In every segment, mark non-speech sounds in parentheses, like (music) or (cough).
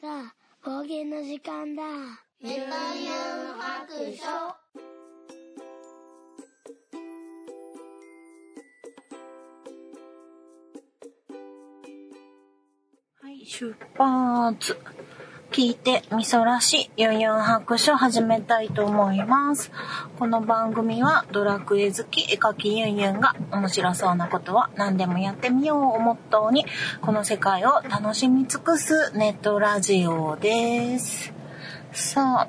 さあ、方言の時間だ。メタユン白書はい、出発。聞いてみそらしユンユン白書始めたいと思います。この番組はドラクエ好き絵描きユンユンが面白そうなことは何でもやってみようをモットーにこの世界を楽しみ尽くすネットラジオです。さあ、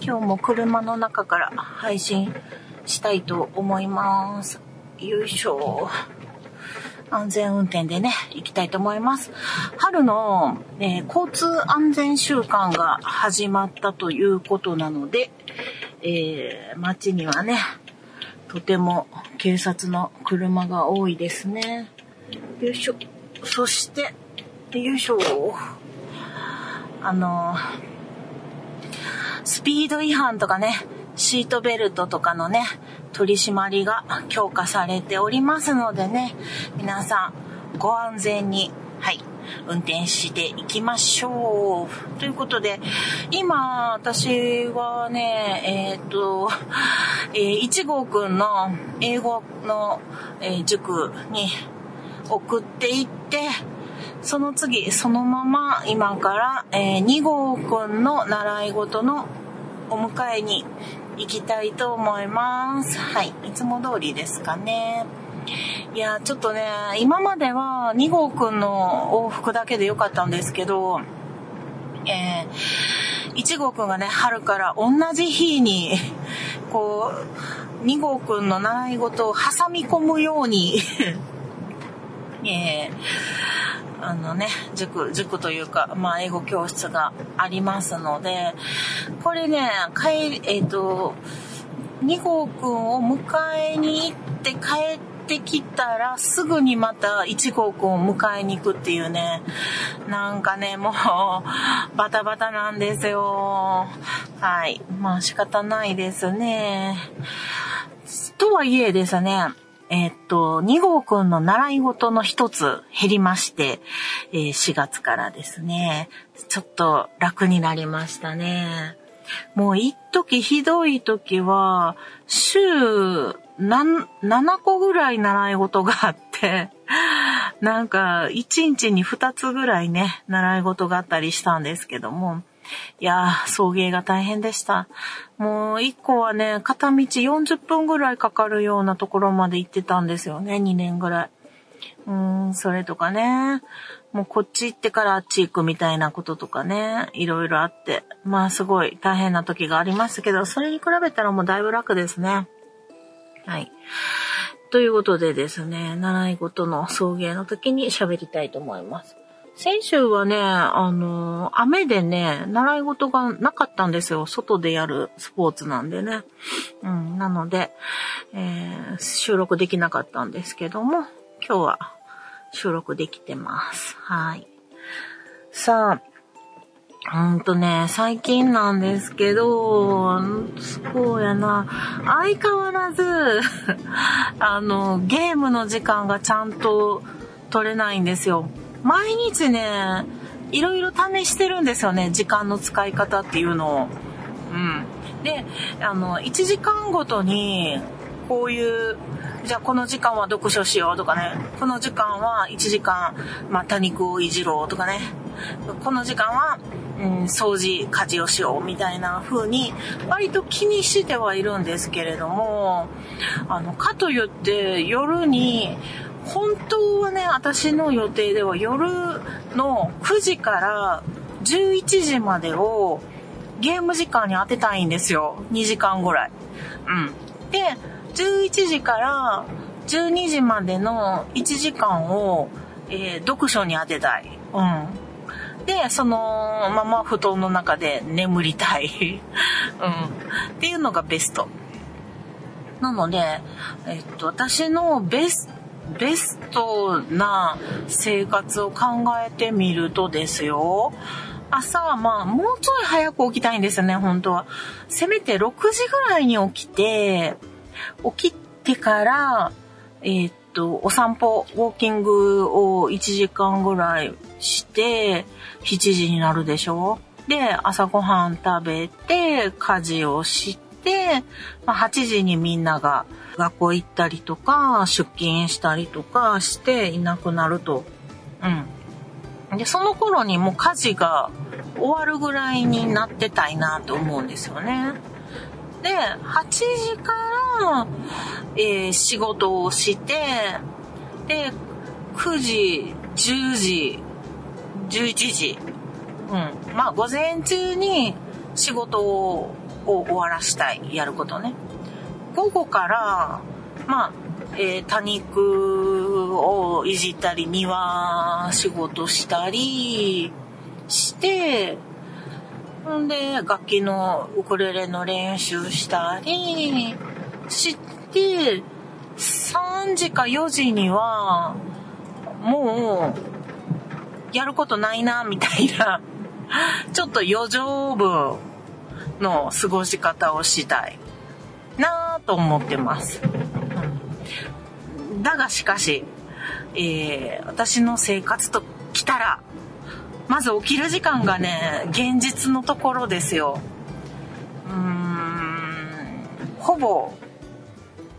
今日も車の中から配信したいと思います。よいしょ。安全運転でね、行きたいと思います。春の、えー交通安全週間が始まったということなので、えー街にはね、とても警察の車が多いですね。よいしょ。そして、よいしょ。あの、スピード違反とかね、シートベルトとかのね、取り締まりが強化されておりますのでね、皆さんご安全に、はい、運転していきましょう。ということで、今、私はね、えっ、と、えー、1号くんの英語の、えー塾に送っていって、その次、そのまま今から、えー2号くんの習い事のお迎えに行きたいと思います。はい。いつも通りですかね。いや、ちょっとね、今までは2号くんの往復だけでよかったんですけど、えー、1号くんがね、春から同じ日に、こう、2号くんの習い事を挟み込むように、(laughs) えーあのね、塾、塾というか、まあ、英語教室がありますので、これね、帰り、えっ、と、2号くんを迎えに行って帰ってきたら、すぐにまた1号くんを迎えに行くっていうね、なんかね、もう、バタバタなんですよ。はい。まあ、仕方ないですね。とはいえですね、えーっと、2号くんの習い事の一つ減りまして、えー4月からですね、ちょっと楽になりましたね。もう一時ひどい時は、週7個ぐらい習い事があって、なんか1日に2つぐらいね、習い事があったりしたんですけども、いやー、送迎が大変でした。もう一個はね、片道40分ぐらいかかるようなところまで行ってたんですよね、2年ぐらい。うーん、それとかね、もうこっち行ってからあっち行くみたいなこととかね、いろいろあって、まあすごい大変な時がありましたけど、それに比べたらもうだいぶ楽ですね。はい。ということでですね、習い事の送迎の時に喋りたいと思います。先週はね、あの、雨でね、習い事がなかったんですよ。外でやるスポーツなんでね。うん、なので、えー収録できなかったんですけども、今日は収録できてます。はい。さあ、ほんとね、最近なんですけど、そうやな、相変わらず、(laughs) あの、ゲームの時間がちゃんと取れないんですよ。毎日ね、いろいろ試してるんですよね、時間の使い方っていうのを。うん。で、あの、1時間ごとに、こういう、じゃあこの時間は読書しようとかね、この時間は1時間、まあ、多肉をいじろうとかね、この時間は、うん、掃除、家事をしようみたいな風に、割と気にしてはいるんですけれども、あの、かといって夜に、本当はね、私の予定では夜の9時から11時までをゲーム時間に当てたいんですよ。2時間ぐらい。うん。で、11時から12時までの1時間を、えー読書に当てたい。うん。で、そのまま布団の中で眠りたい。(laughs) うん。っていうのがベスト。なので、えっと、私のベスベストな生活を考えてみるとですよ。朝はまあ、もうちょい早く起きたいんですよね、本当は。せめて6時ぐらいに起きて、起きてから、えーっと、お散歩、ウォーキングを1時間ぐらいして、7時になるでしょで、朝ごはん食べて、家事をして、まあ、8時にみんなが学校行ったりとか、出勤したりとかしていなくなると。うん。で、その頃にもう家事が終わるぐらいになってたいなと思うんですよね。で、8時から、えー、仕事をして、で、9時、10時、11時、うん。まあ、午前中に仕事を終わらしたい、やることね。午後から、まあ、えー、多肉をいじったり、庭仕事したりして、んで、楽器のウクレレの練習したりして、3時か4時には、もう、やることないな、みたいな、ちょっと余剰分の過ごし方をしたい。なぁと思ってます。だがしかし、えー、私の生活と来たら、まず起きる時間がね、現実のところですよ。うーん、ほぼ、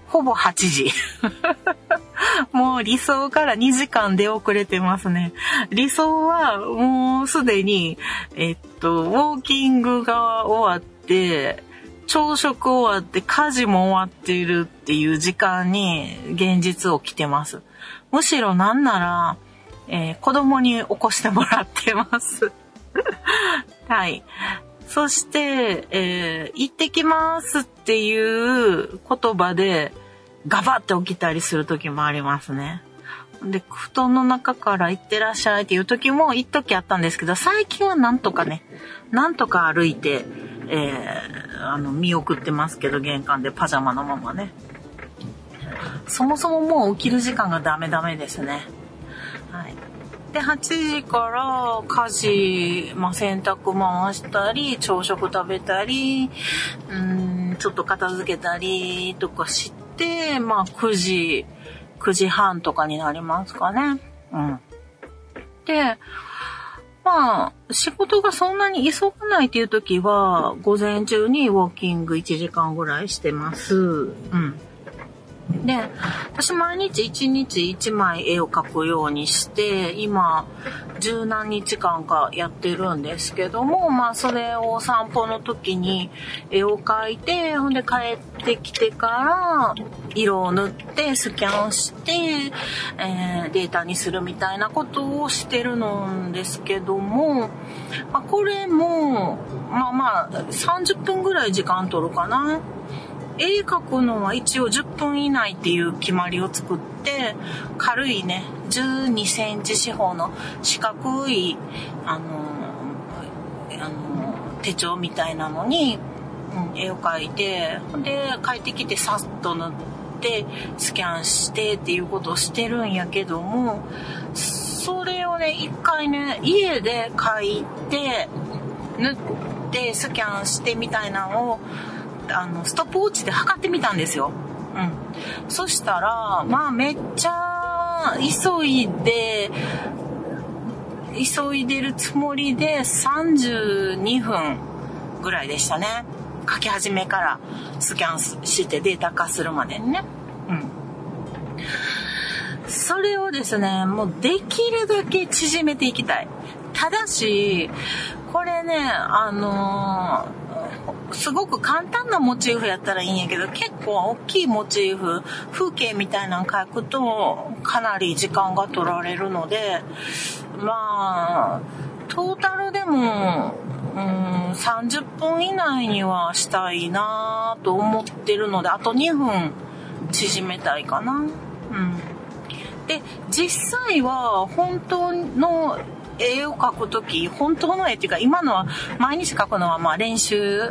ほぼ8時。(laughs) もう理想から2時間出遅れてますね。理想はもうすでに、えっと、ウォーキングが終わって、朝食終わって家事も終わっているっていう時間に現実を来てます。むしろなんなら、えー、子供に起こしてもらってます。(laughs) はい。そして、えー、行ってきますっていう言葉で、ガバって起きたりする時もありますね。で、布団の中から行ってらっしゃいっていう時も一時あったんですけど、最近はなんとかね、なんとか歩いて、えー、あの、見送ってますけど、玄関でパジャマのままね。そもそももう起きる時間がダメダメですね。はい。で、8時から家事、まあ、洗濯回したり、朝食食べたり、うん、ちょっと片付けたりとかして、まあ、9時、9時半とかになりますかね。うん。で、まあ、仕事がそんなに急がないっていう時は、午前中にウォーキング1時間ぐらいしてます。うん。で、私毎日1日1枚絵を描くようにして、今、十何日間かやってるんですけども、まあそれを散歩の時に絵を描いて、ほんで帰ってきてから、色を塗ってスキャンして、えー、データにするみたいなことをしてるのですけども、まあ、これも、まあまあ30分ぐらい時間取るかな。絵描くのは一応10分以内っていう決まりを作って、軽いね、12センチ四方の四角い、あの、あの、手帳みたいなのに、うん、絵を描いて、で、帰ってきてさっと塗って、スキャンしてっていうことをしてるんやけども、それをね、一回ね、家で描いて、塗って、スキャンしてみたいなのを、あの、ストップウォッチで測ってみたんですよ。うん。そしたら、まあめっちゃ急いで、急いでるつもりで32分ぐらいでしたね。書き始めからスキャンしてデータ化するまでにね。うん。それをですね、もうできるだけ縮めていきたい。ただし、これね、あのーすごく簡単なモチーフやったらいいんやけど、結構大きいモチーフ、風景みたいなの描くと、かなり時間が取られるので、まあ、トータルでも、うん、30分以内にはしたいなと思ってるので、あと2分縮めたいかな。うん。で、実際は本当の絵を描くとき、本当の絵っていうか、今のは、毎日描くのは、まあ練習、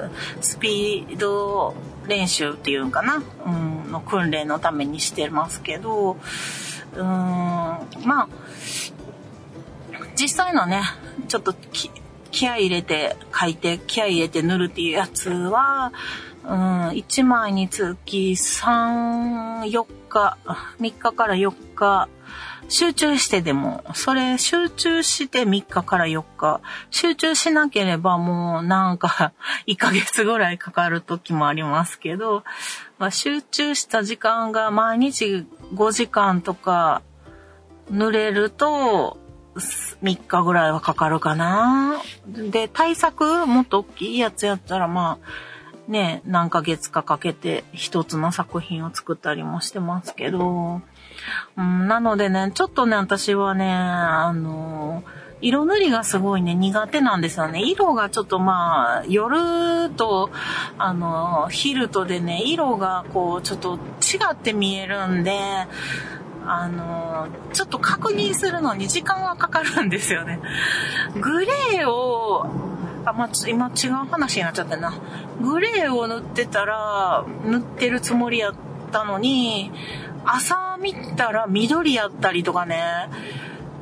スピード練習っていうんかな、うん、の訓練のためにしてますけど、うん、まあ、実際のね、ちょっと気合入れて描いて、気合入れて塗るっていうやつは、うん、1枚につき3、4日、3日から4日集中してでも、それ集中して3日から4日、集中しなければもうなんか (laughs) 1ヶ月ぐらいかかる時もありますけど、まあ、集中した時間が毎日5時間とか濡れると3日ぐらいはかかるかな。で、対策もっと大きいやつやったらまあ、ね、何ヶ月かかけて一つの作品を作ったりもしてますけど、うん、なのでね、ちょっとね、私はね、あの、色塗りがすごいね、苦手なんですよね。色がちょっとまあ、夜と、あの、昼とでね、色がこう、ちょっと違って見えるんで、あの、ちょっと確認するのに時間がかかるんですよね。グレーを、あ、まあ、今違う話になっちゃったな。グレーを塗ってたら、塗ってるつもりやったのに、朝見たら緑やったりとかね、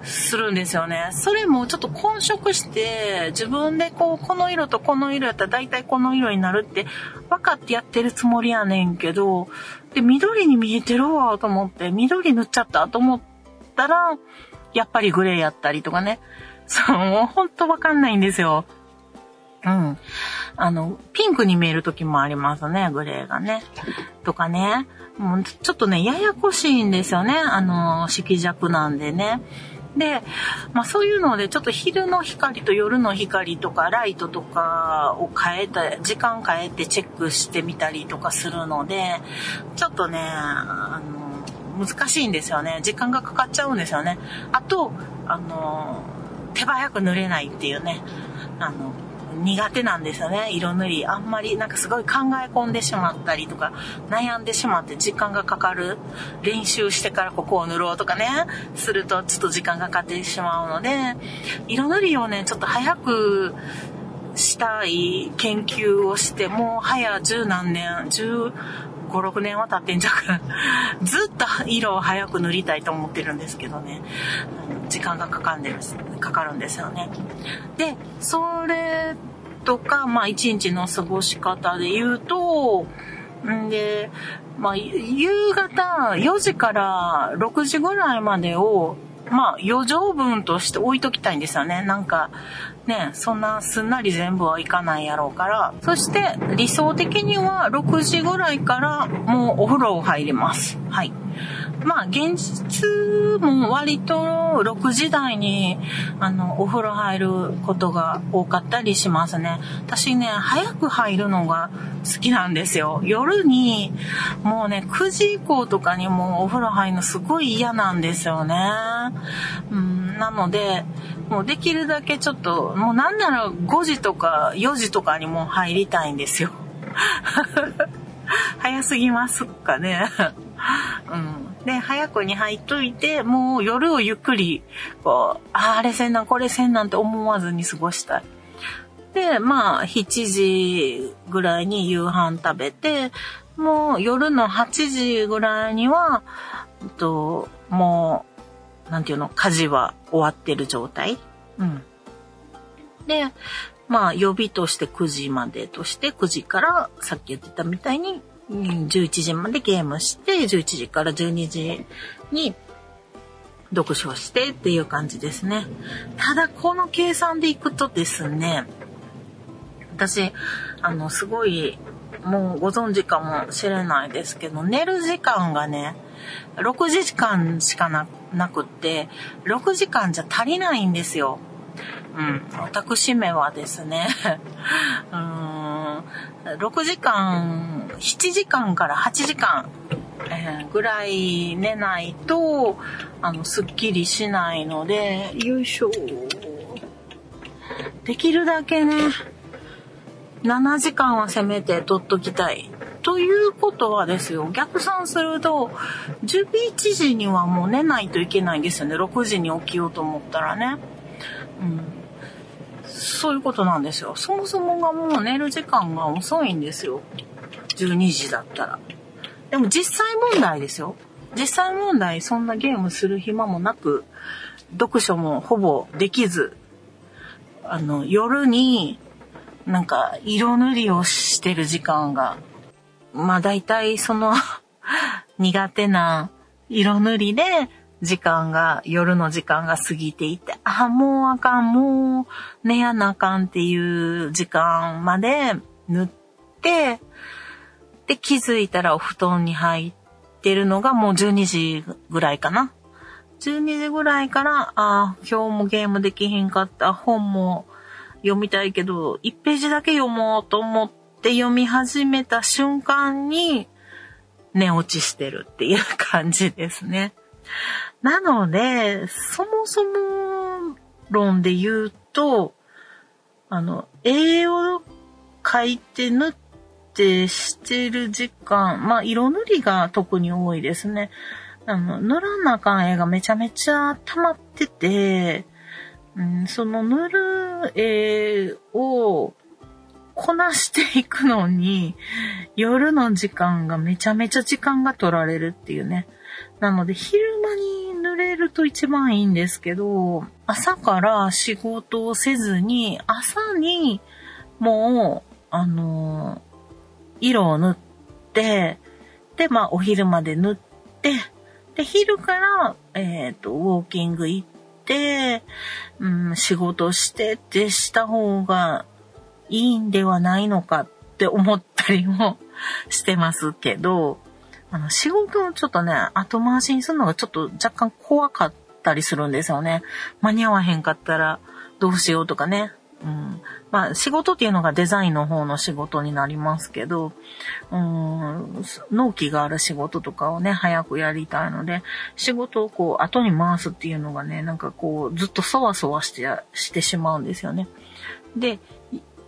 するんですよね。それもちょっと混色して、自分でこう、この色とこの色やったら大体この色になるって分かってやってるつもりやねんけど、で、緑に見えてるわと思って、緑塗っちゃったと思ったら、やっぱりグレーやったりとかね。そう、もうほんとわかんないんですよ。うん。あの、ピンクに見える時もありますね、グレーがね。とかね。もうちょっとね、ややこしいんですよね。あの、色弱なんでね。で、まあそういうので、ちょっと昼の光と夜の光とか、ライトとかを変えた、時間変えてチェックしてみたりとかするので、ちょっとね、あの、難しいんですよね。時間がかかっちゃうんですよね。あと、あの、手早く塗れないっていうね、あの、苦手なんですよね。色塗り。あんまりなんかすごい考え込んでしまったりとか、悩んでしまって時間がかかる。練習してからここを塗ろうとかね、するとちょっと時間がかかってしまうので、色塗りをね、ちょっと早くしたい研究をして、もう早十何年、十5、6年は経ってんじゃん。(laughs) ずっと色を早く塗りたいと思ってるんですけどね。時間がかかんでる、かかるんですよね。で、それとか、まあ一日の過ごし方で言うと、んで、まあ夕方4時から6時ぐらいまでを、まあ余剰分として置いときたいんですよね。なんか、ね、そんなすんなり全部はいかないやろうから。そして理想的には6時ぐらいからもうお風呂を入ります。はい。まあ現実も割と6時台にあのお風呂入ることが多かったりしますね。私ね、早く入るのが好きなんですよ。夜にもうね、9時以降とかにもお風呂入るのすごい嫌なんですよね。うん、なので、もうできるだけちょっと、もうなんなら5時とか4時とかにも入りたいんですよ。(laughs) 早すぎますかね。うん。で、早くに入っといて、もう夜をゆっくり、こう、ああれせんなん、これせんなんて思わずに過ごしたい。で、まあ、7時ぐらいに夕飯食べて、もう夜の8時ぐらいには、ともう、なんていうの、家事は終わってる状態。うん。で、まあ、予備として9時までとして、9時からさっき言ってたみたいに、11時までゲームして、11時から12時に読書してっていう感じですね。ただ、この計算でいくとですね、私、あの、すごい、もうご存知かもしれないですけど、寝る時間がね、6時間しかななくって、6時間じゃ足りないんですよ。うん。私めはですね、(laughs) うん、6時間、7時間から8時間、えー、ぐらい寝ないと、あの、すっきりしないので、よいしょ。できるだけね、7時間はせめて取っときたい。ということはですよ、逆算すると、11時にはもう寝ないといけないんですよね。6時に起きようと思ったらね。うん。そういうことなんですよ。そもそもがもう寝る時間が遅いんですよ。12時だったら。でも実際問題ですよ。実際問題、そんなゲームする暇もなく、読書もほぼできず、あの、夜に、なんか、色塗りをしてる時間が、まあ大体その (laughs) 苦手な色塗りで、時間が、夜の時間が過ぎていて、あ、もうあかん、もう寝やなあかんっていう時間まで塗って、で、気づいたらお布団に入ってるのがもう12時ぐらいかな。12時ぐらいから、あ今日もゲームできひんかった、本も読みたいけど、1ページだけ読もうと思って読み始めた瞬間に、寝落ちしてるっていう感じですね。なので、そもそも論で言うと、あの、絵を描いて塗ってしてる時間、まあ、色塗りが特に多いですね。あの、塗らなあかん絵がめちゃめちゃ溜まってて、うん、その塗る絵をこなしていくのに、夜の時間がめちゃめちゃ時間が取られるっていうね。なので、昼間にれると一番いいんですけど、朝から仕事をせずに、朝にもう、あの色を塗って、で、まあ、お昼まで塗って、で、昼から、えっ、ー、と、ウォーキング行って、うん、仕事してってした方がいいんではないのかって思ったりもしてますけど、あの、仕事をちょっとね、後回しにするのがちょっと若干怖かったりするんですよね。間に合わへんかったらどうしようとかね。うん。まあ、仕事っていうのがデザインの方の仕事になりますけど、うん、納期がある仕事とかをね、早くやりたいので、仕事をこう、後に回すっていうのがね、なんかこう、ずっとそわそわして、してしまうんですよね。で、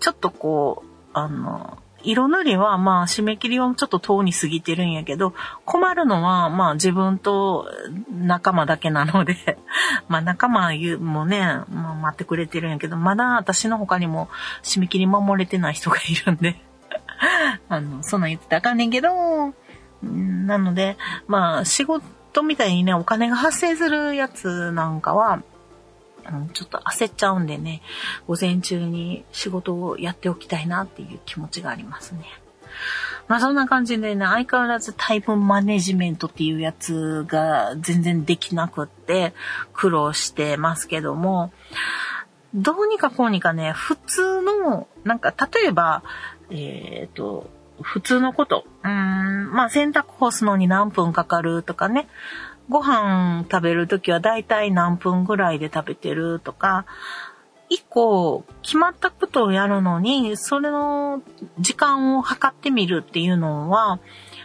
ちょっとこう、あの、色塗りはまあ締め切りはちょっと遠に過ぎてるんやけど、困るのはまあ自分と仲間だけなので (laughs) まあ仲間もね、まあ、待ってくれてるんやけど、まだ私の他にも締め切り守れてない人がいるんで (laughs) あの、そんな言ってたらあかんねんけど、なので、まあ仕事みたいにね、お金が発生するやつなんかは、うん、ちょっと焦っちゃうんでね、午前中に仕事をやっておきたいなっていう気持ちがありますね。まあそんな感じでね、相変わらずタイプマネジメントっていうやつが全然できなくって苦労してますけども、どうにかこうにかね、普通の、なんか例えば、えっ、ー、と、普通のこと。うーん、まあ洗濯干すのに何分かかるとかね。ご飯食べるときはだいたい何分ぐらいで食べてるとか、一個決まったことをやるのに、それの時間を測ってみるっていうのは、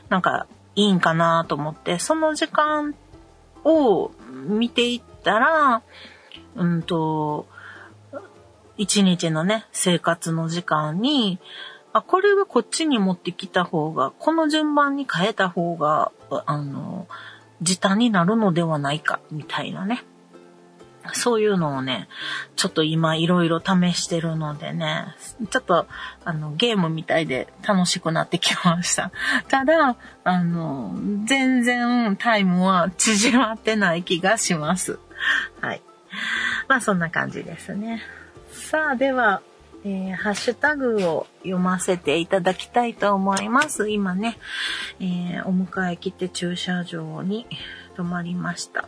なんかいいんかなと思って、その時間を見ていったら、うんと、一日のね、生活の時間に、あ、これはこっちに持ってきた方が、この順番に変えた方が、あの、時短になるのではないか、みたいなね。そういうのをね、ちょっと今いろいろ試してるのでね、ちょっとあのゲームみたいで楽しくなってきました。(laughs) ただ、あの、全然タイムは縮まってない気がします。はい。まあそんな感じですね。さあ、では、えー、ハッシュタグを読ませていただきたいと思います。今ね、えー、お迎え来て駐車場に止まりました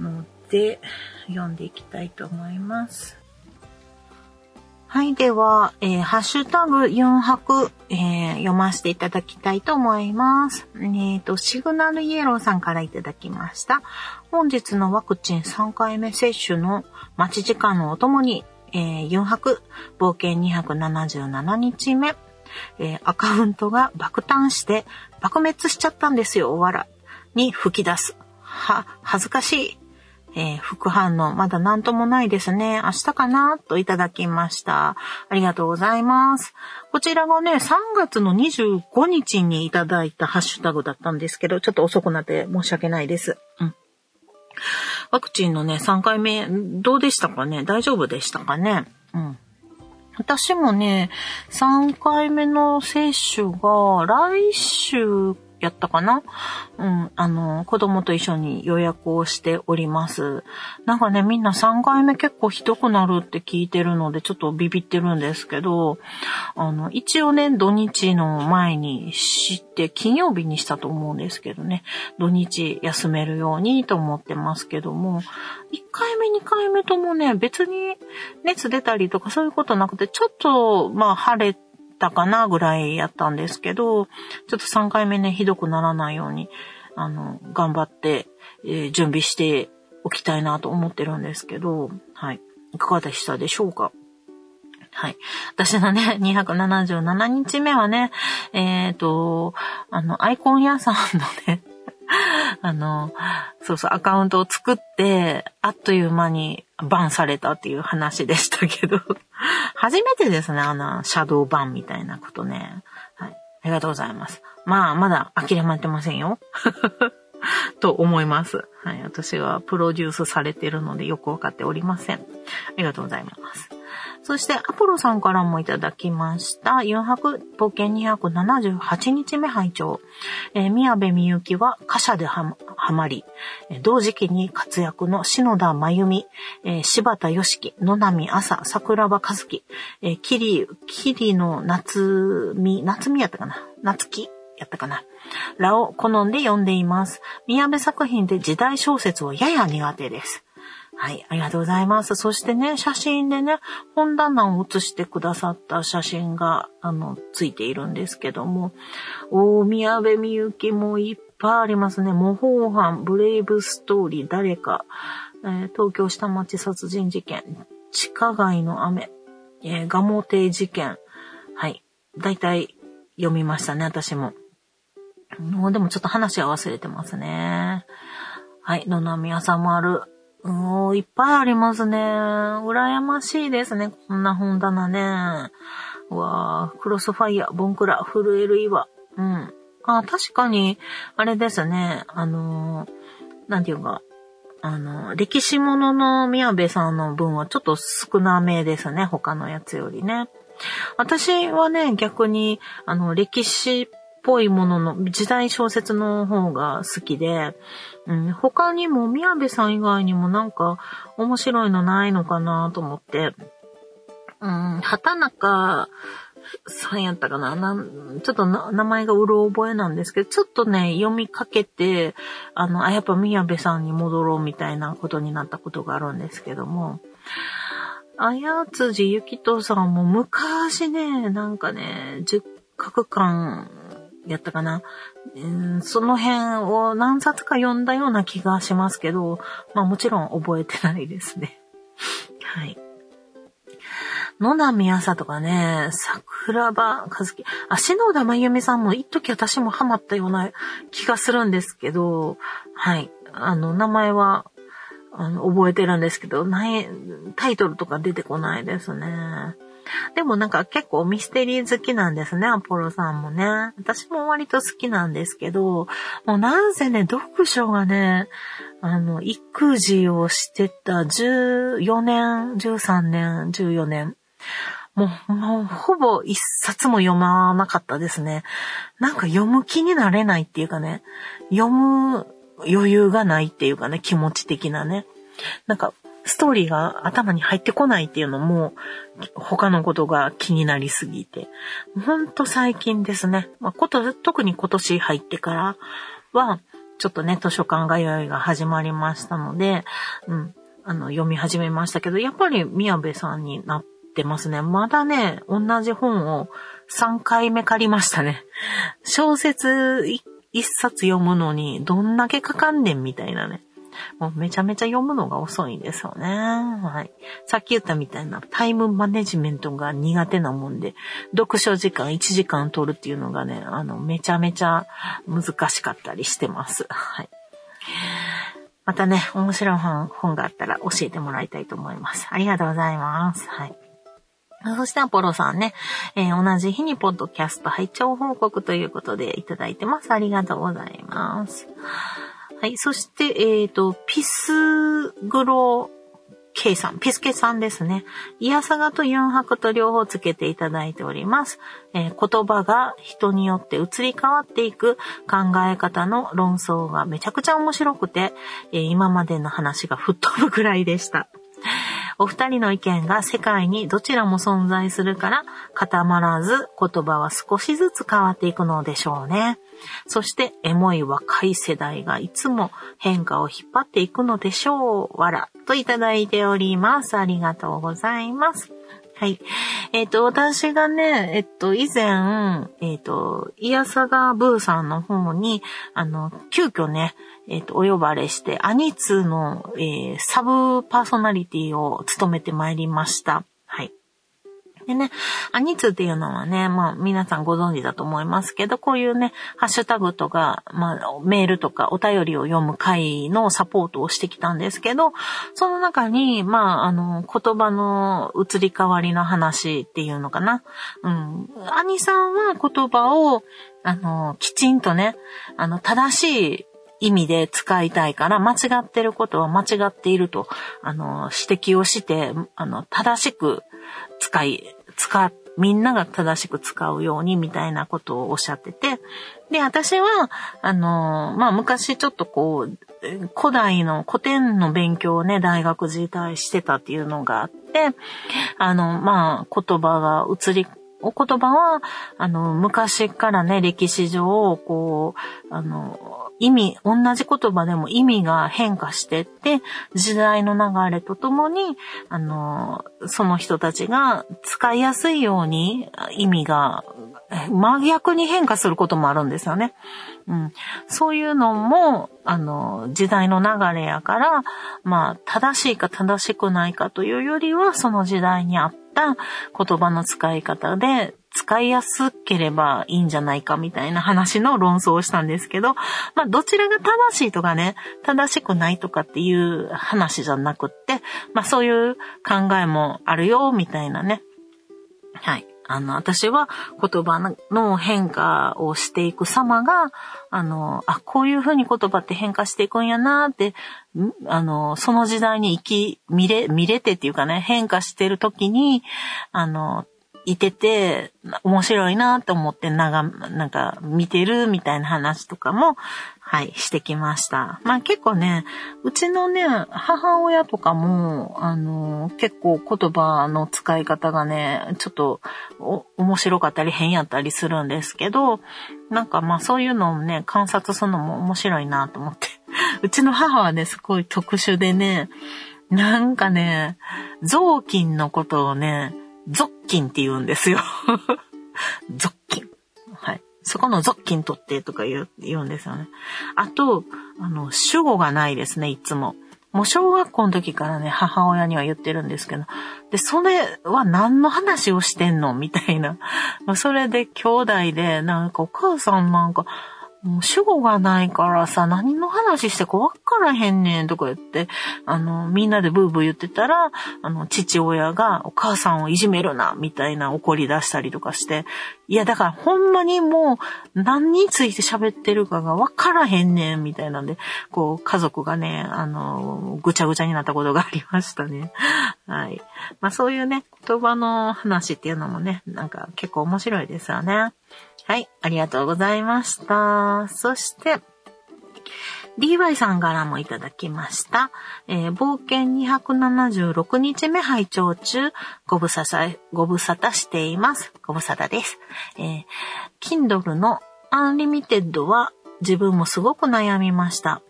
ので、読んでいきたいと思います。はい。では、えー、ハッシュタグ4泊、えー、読ませていただきたいと思います。えっ、ー、と、シグナルイエローさんからいただきました。本日のワクチン3回目接種の待ち時間のおともに、えー、4泊、冒険277日目、えー、アカウントが爆誕して爆滅しちゃったんですよ、おわら。に吹き出す。は、恥ずかしい。えー、副反応、まだ何ともないですね。明日かな？といただきました。ありがとうございます。こちらがね、3月の25日にいただいたハッシュタグだったんですけど、ちょっと遅くなって申し訳ないです。うん。ワクチンのね、3回目、どうでしたかね？大丈夫でしたかね？うん。私もね、3回目の接種が来週やったかな？うん、あの、子供と一緒に予約をしております。なんかね、みんな3回目結構ひどくなるって聞いてるので、ちょっとビビってるんですけど、あの、一応ね、土日の前に知って、金曜日にしたと思うんですけどね、土日休めるようにと思ってますけども、1回目、2回目ともね、別に熱出たりとかそういうことなくて、ちょっと、まあ、晴れてたかなぐらいやったんですけど、ちょっと3回目ね、ひどくならないように、あの、頑張って、えー、準備しておきたいなと思ってるんですけど、はい。いかがでしたでしょうか？はい。私のね、(laughs) 277日目はね、えっ、ー、と、あの、アイコン屋さんのね、(laughs) あの、そうそう、アカウントを作って、あっという間にバンされたっていう話でしたけど、初めてですね、あの、シャドウ版みたいなことね。はい。ありがとうございます。まあ、まだ諦めてませんよ。(laughs) と思います。はい。私はプロデュースされてるのでよくわかっておりません。ありがとうございます。そして、アポロさんからもいただきました。4泊冒険278日目拝聴えー、宮部みゆきは歌者ではまり、同時期に活躍の篠田真由美、えー、柴田よしき、野波朝、桜庭和樹、えー、キリ、キリの夏美、夏美やったかな？夏木やったかな？らを好んで読んでいます。宮部作品で時代小説はやや苦手です。はい、ありがとうございます。そしてね、写真でね、本棚を写してくださった写真が、あの、ついているんですけども、大宮部みゆきもいっぱいありますね。模倣犯、ブレイブストーリー、誰か、えー、東京下町殺人事件、地下街の雨、えー、ガモ亭事件。はい。だいたい読みましたね、私も。もうでもちょっと話は忘れてますね。はい。野々宮さんもある。もういっぱいありますね。羨ましいですね。こんな本棚ね。うわぁ、クロスファイヤー、ボンクラ、震える岩。うん。あ、確かに、あれですね。あのー、なんていうか、あの、歴史ものの宮部さんの分はちょっと少なめですね。他のやつよりね。私はね、逆に、あの、歴史っぽいものの、時代小説の方が好きで、うん、他にも宮部さん以外にもなんか面白いのないのかなと思って、うん、畑中さんやったかななんちょっと名前がうろ覚えなんですけど、ちょっとね、読みかけて、あの、あ、やっぱ宮部さんに戻ろうみたいなことになったことがあるんですけども、あやつじゆきとさんも昔ね、なんかね、十角館やったかな。その辺を何冊か読んだような気がしますけど、まあもちろん覚えてないですね。(laughs) はい。野波朝とかね、桜庭和樹、あ、篠田真由美さんも一時私もハマったような気がするんですけど、はい。あの、名前は、あの、覚えてるんですけど、ないタイトルとか出てこないですね。でもなんか結構ミステリー好きなんですね、アポロさんもね。私も割と好きなんですけど、もうなんせね、読書がね、あの、育児をしてた14年、13年、14年。もう、もう、ほぼ一冊も読まなかったですね。なんか読む気になれないっていうかね、読む余裕がないっていうかね、気持ち的なね。なんか、ストーリーが頭に入ってこないっていうのも、他のことが気になりすぎて。ほんと最近ですね。まあ、こと、特に今年入ってからは、ちょっとね、図書館通いが始まりましたので、うん、あの、読み始めましたけど、やっぱり宮部さんになってますね。まだね、同じ本を3回目借りましたね。小説一冊読むのにどんだけかかんねんみたいなね。もうめちゃめちゃ読むのが遅いんですよね。はい。さっき言ったみたいなタイムマネジメントが苦手なもんで、読書時間1時間取るっていうのがね、あの、めちゃめちゃ難しかったりしてます。はい。またね、面白い本本があったら教えてもらいたいと思います。ありがとうございます。はい。そしてアポロさんね、えー、同じ日にポッドキャスト拝聴報告ということでいただいてます。ありがとうございます。はい。そして、えっ、ー、と、ピスグロ K さん、ピスケさんですね。イヤサガとユンハクと両方つけていただいております。えー、言葉が人によって移り変わっていく考え方の論争がめちゃくちゃ面白くて、えー、今までの話が吹っ飛ぶくらいでした。お二人の意見が世界にどちらも存在するから固まらず言葉は少しずつ変わっていくのでしょうね。そしてエモい若い世代がいつも変化を引っ張っていくのでしょう。わら。といただいております。ありがとうございます。はい。えっ、ー、と、私がね、えっと、以前、えっ、ー、と、イヤサガブーさんの方に、あの、急遽ね、えっ、ー、と、お呼ばれして、アニツの、えー、サブパーソナリティを務めてまいりました。でね、アニツっていうのはね、まあ皆さんご存知だと思いますけど、こういうね、ハッシュタグとか、まあメールとかお便りを読む会のサポートをしてきたんですけど、その中に、まああの、言葉の移り変わりの話っていうのかな。うん。アニさんは言葉を、あの、きちんとね、あの、正しい意味で使いたいから、間違ってることは間違っていると、あの、指摘をして、あの、正しく使い、使、みんなが正しく使うようにみたいなことをおっしゃってて、で、私は、あの、まあ、昔ちょっとこう、古代の古典の勉強をね、大学時代してたっていうのがあって、あの、まあ、言葉が移り、お言葉は、あの、昔からね、歴史上、こう、あの、意味、同じ言葉でも意味が変化してって、時代の流れとともに、あの、その人たちが使いやすいように意味が真逆に変化することもあるんですよね。うん。そういうのも、あの、時代の流れやから、まあ、正しいか正しくないかというよりは、その時代に合った言葉の使い方で使いやすければいいんじゃないかみたいな話の論争をしたんですけど、まあどちらが正しいとかね、正しくないとかっていう話じゃなくって、まあそういう考えもあるよ、みたいなね。はい。あの、私は言葉の変化をしていく様が、あの、あ、こういうふうに言葉って変化していくんやなって、あの、その時代に生き、見れ、見れてっていうかね、変化してる時に、あの、いてて、面白いなと思ってながなんか見てるみたいな話とかも、はい、してきました。まあ結構ね、うちのね、母親とかも、あの、結構言葉の使い方がね、ちょっと面白かったり変やったりするんですけど、なんかまあそういうのをね、観察するのも面白いなと思って。(laughs) うちの母はね、すごい特殊でね、なんかね、雑巾のことをね、ゾッキンって言うんですよ。(laughs) ゾッキン。はい。そこのゾッキン取ってとか言う言うんですよね。あと、あの、主語がないですね、いつも。もう小学校の時からね、母親には言ってるんですけど、で、それは何の話をしてんの？みたいな。それで兄弟で、なんかお母さんなんか、もう主語がないからさ、何の話してか分からへんねんとか言って、あの、みんなでブーブー言ってたら、あの、父親がお母さんをいじめるな、みたいな怒り出したりとかして、いや、だからほんまにもう何について喋ってるかが分からへんねん、みたいなんで、こう、家族がね、あの、ぐちゃぐちゃになったことがありましたね。はい。まあそういうね、言葉の話っていうのもね、なんか結構面白いですよね。はい、ありがとうございました。そして、DY さんからもいただきました。えー、冒険276日目拝聴中、ご無沙汰、ご無沙汰しています。ご無沙汰です。えー、Kindle の Unlimited は自分もすごく悩みました。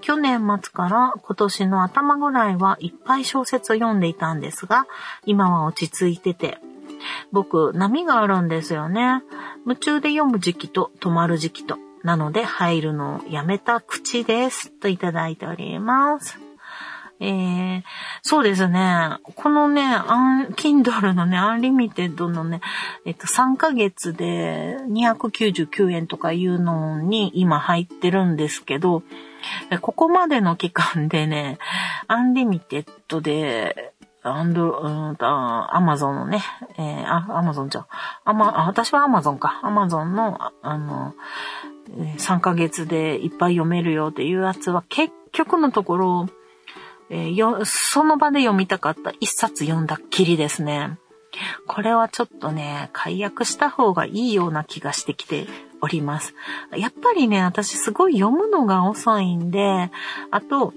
去年末から今年の頭ぐらいはいっぱい小説を読んでいたんですが、今は落ち着いてて、僕、波があるんですよね。夢中で読む時期と止まる時期と。なので入るのをやめた口です。といただいております。えー、そうですね。このね、アン、Kindle のね、アンリミテッドのね、えっと、3ヶ月で299円とかいうのに今入ってるんですけど、ここまでの期間でね、 Unlimited でアンド、うんと、アマゾンのね、えー、あ、アマゾンじゃん。あま、あ、私はアマゾンか。アマゾンの、あの、3ヶ月でいっぱい読めるよっていうやつは結局のところ、えー、よ、その場で読みたかった一冊読んだっきりですね。これはちょっとね、解約した方がいいような気がしてきております。やっぱりね、私すごい読むのが遅いんで、あと、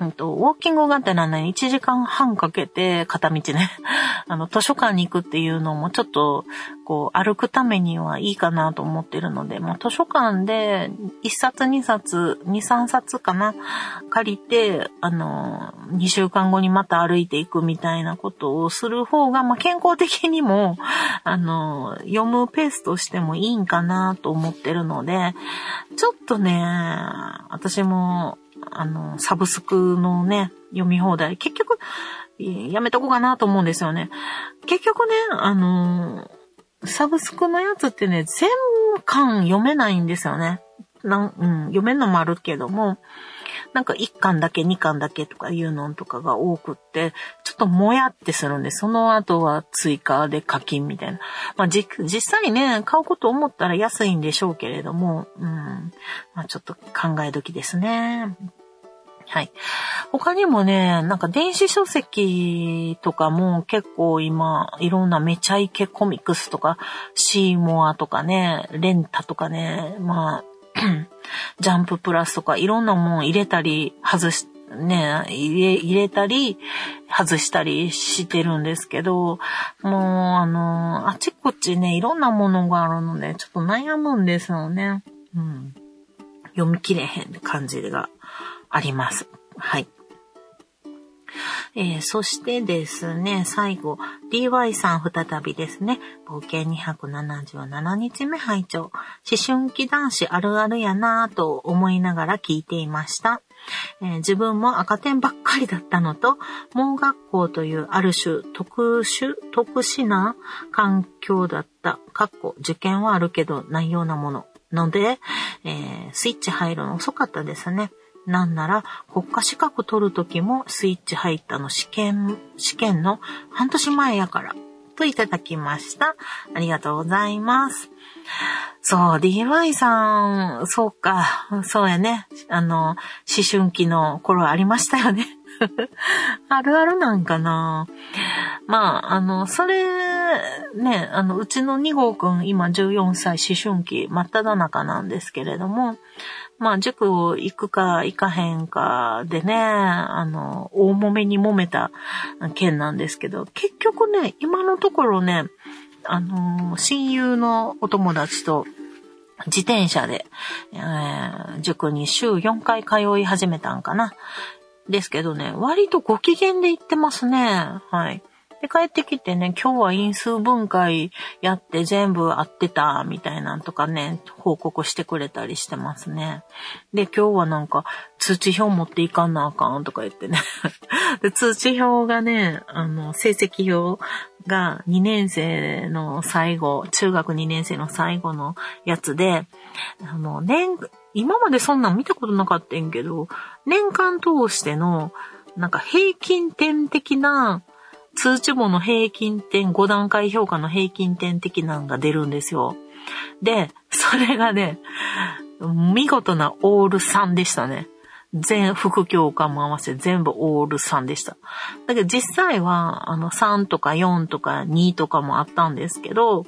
うんと、ウォーキングがてらね、1時間半かけて、片道ね、(laughs) あの、図書館に行くっていうのもちょっと、こう、歩くためにはいいかなと思ってるので、まあ、図書館で1冊2冊、2、3冊かな、借りて、あの、2週間後にまた歩いていくみたいなことをする方が、まあ、健康的にも、あの、読むペースとしてもいいんかなと思ってるので、ちょっとね、私も、あの、サブスクのね、読み放題、結局、やめとこうかなと思うんですよね。結局ね、あの、サブスクのやつってね、全巻読めないんですよね。なん、うん、読めるのもあるけども、なんか1巻だけ2巻だけとかいうのとかが多くって、っともやってするんで、その後は追加で課金みたいな。まあ実際ね、買うこと思ったら安いんでしょうけれども、うん。まあちょっと考え時ですね。はい。他にもね、なんか電子書籍とかも結構今、いろんなめちゃイケコミックスとか、シーモアとかね、レンタとかね、まあ、(clears throat) ジャンププラスとかいろんなもん入れたり、外し、ね、入れ、入れたり、外したりしてるんですけど、もう、あの、あちこちね、いろんなものがあるので、ちょっと悩むんですよね。うん。読み切れへん感じがあります。はい。えー、そしてですね、最後、DY さん再びですね、冒険277日目拝聴思春期男子あるあるやなぁと思いながら聞いていました。えー、自分も赤点ばっかりだったのと、盲学校というある種特殊、特殊な環境だった。かっこ受験はあるけどないようなもの。ので、えー、スイッチ入るの遅かったですね。なんなら国家資格取る時もスイッチ入ったの試験、試験の半年前やから。といただきました。ありがとうございます。そう、DY さん、そうか、そうやね。あの、思春期の頃ありましたよね。(laughs) あるあるなんかな。まあ、あの、それ、ね、あの、うちの2号くん、今14歳思春期真っ只中なんですけれども、まあ、塾を行くか行かへんかでね、あの、大揉めに揉めた件なんですけど、結局ね、今のところね、あの、親友のお友達と自転車で、えー、塾に週4回通い始めたんかな。ですけどね、割とご機嫌で行ってますね。はい。で、帰ってきてね、今日は因数分解やって全部合ってた、みたいなんとかね、報告してくれたりしてますね。で、今日はなんか、通知表持っていかんなあかんとか言ってね。(laughs) で、通知表がね、あの、成績表が2年生の最後、中学2年生の最後のやつで、あの、年、今までそんなん見たことなかったんけど、年間通しての、なんか平均点的な通知簿の平均点、5段階評価の平均点的なのが出るんですよ。で、それがね、見事なオール3でしたね。全副教科も合わせ全部オール3でした。だけど実際は、あの3とか4とか2とかもあったんですけど、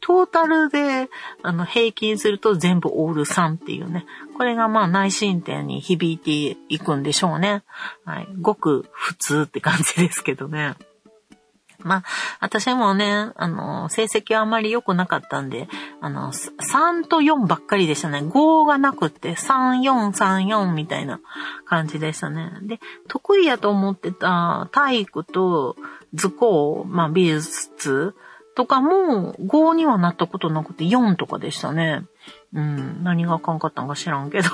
トータルで、あの、平均すると全部オール3っていうね。これがまあ内申点に響いていくんでしょうね。はい。ごく普通って感じですけどね。まあ、私もね、あの、成績はあまり良くなかったんで、あの、3と4ばっかりでしたね。5がなくって、3、4、3、4みたいな感じでしたね。で、得意やと思ってた体育と図工、まあ、美術とかも5にはなったことなくて4とかでしたね。うん、何があかんかったんか知らんけど。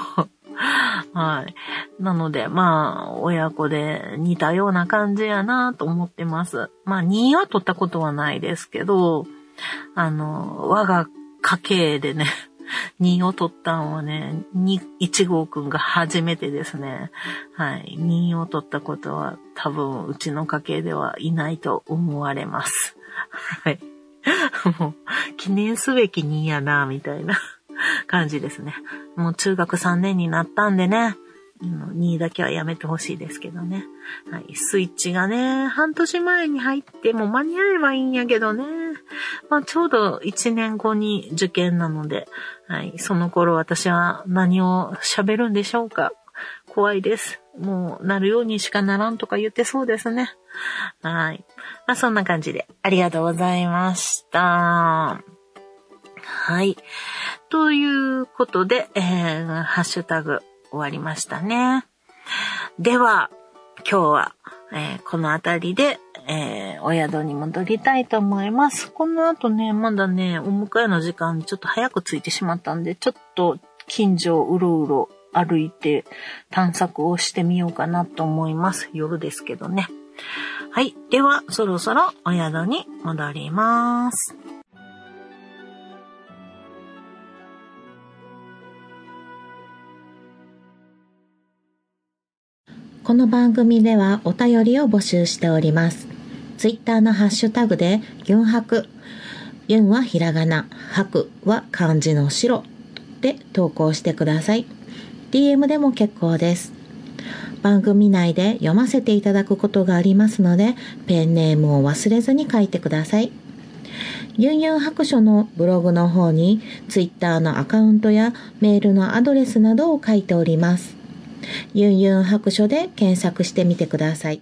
(laughs) はい。なので、まあ、親子で似たような感じやなと思ってます。まあ、2は取ったことはないですけど、あの、我が家系でね、(laughs) 2を取ったんはね、1号くんが初めてですね。はい。2を取ったことは多分うちの家系ではいないと思われます。はい。(laughs) もう、記念すべき2やな、みたいな (laughs) 感じですね。もう中学3年になったんでね。2だけはやめてほしいですけどね。はい。スイッチがね、半年前に入っても間に合えばいいんやけどね。まあ、ちょうど1年後に受験なので、はい。その頃私は何を喋るんでしょうか。怖いです。もう、なるようにしかならんとか言ってそうですね。はい。まあ、そんな感じで、ありがとうございました。はい。ということで、えー、ハッシュタグ終わりましたね。では、今日は、えー、この辺りで、えー、お宿に戻りたいと思います。この後ね、まだね、お迎えの時間ちょっと早く着いてしまったんで、ちょっと近所をうろうろ歩いて探索をしてみようかなと思います。夜ですけどね。はい。では、そろそろお宿に戻ります。この番組ではお便りを募集しております。ツイッターのハッシュタグで、ギュンハク。ユンはひらがな、ハクは漢字の白で投稿してください。DM でも結構です。番組内で読ませていただくことがありますので、ペンネームを忘れずに書いてください。ユンユン白書のブログの方に、twitter のアカウントやメールのアドレスなどを書いております。ユンユン白書で検索してみてください。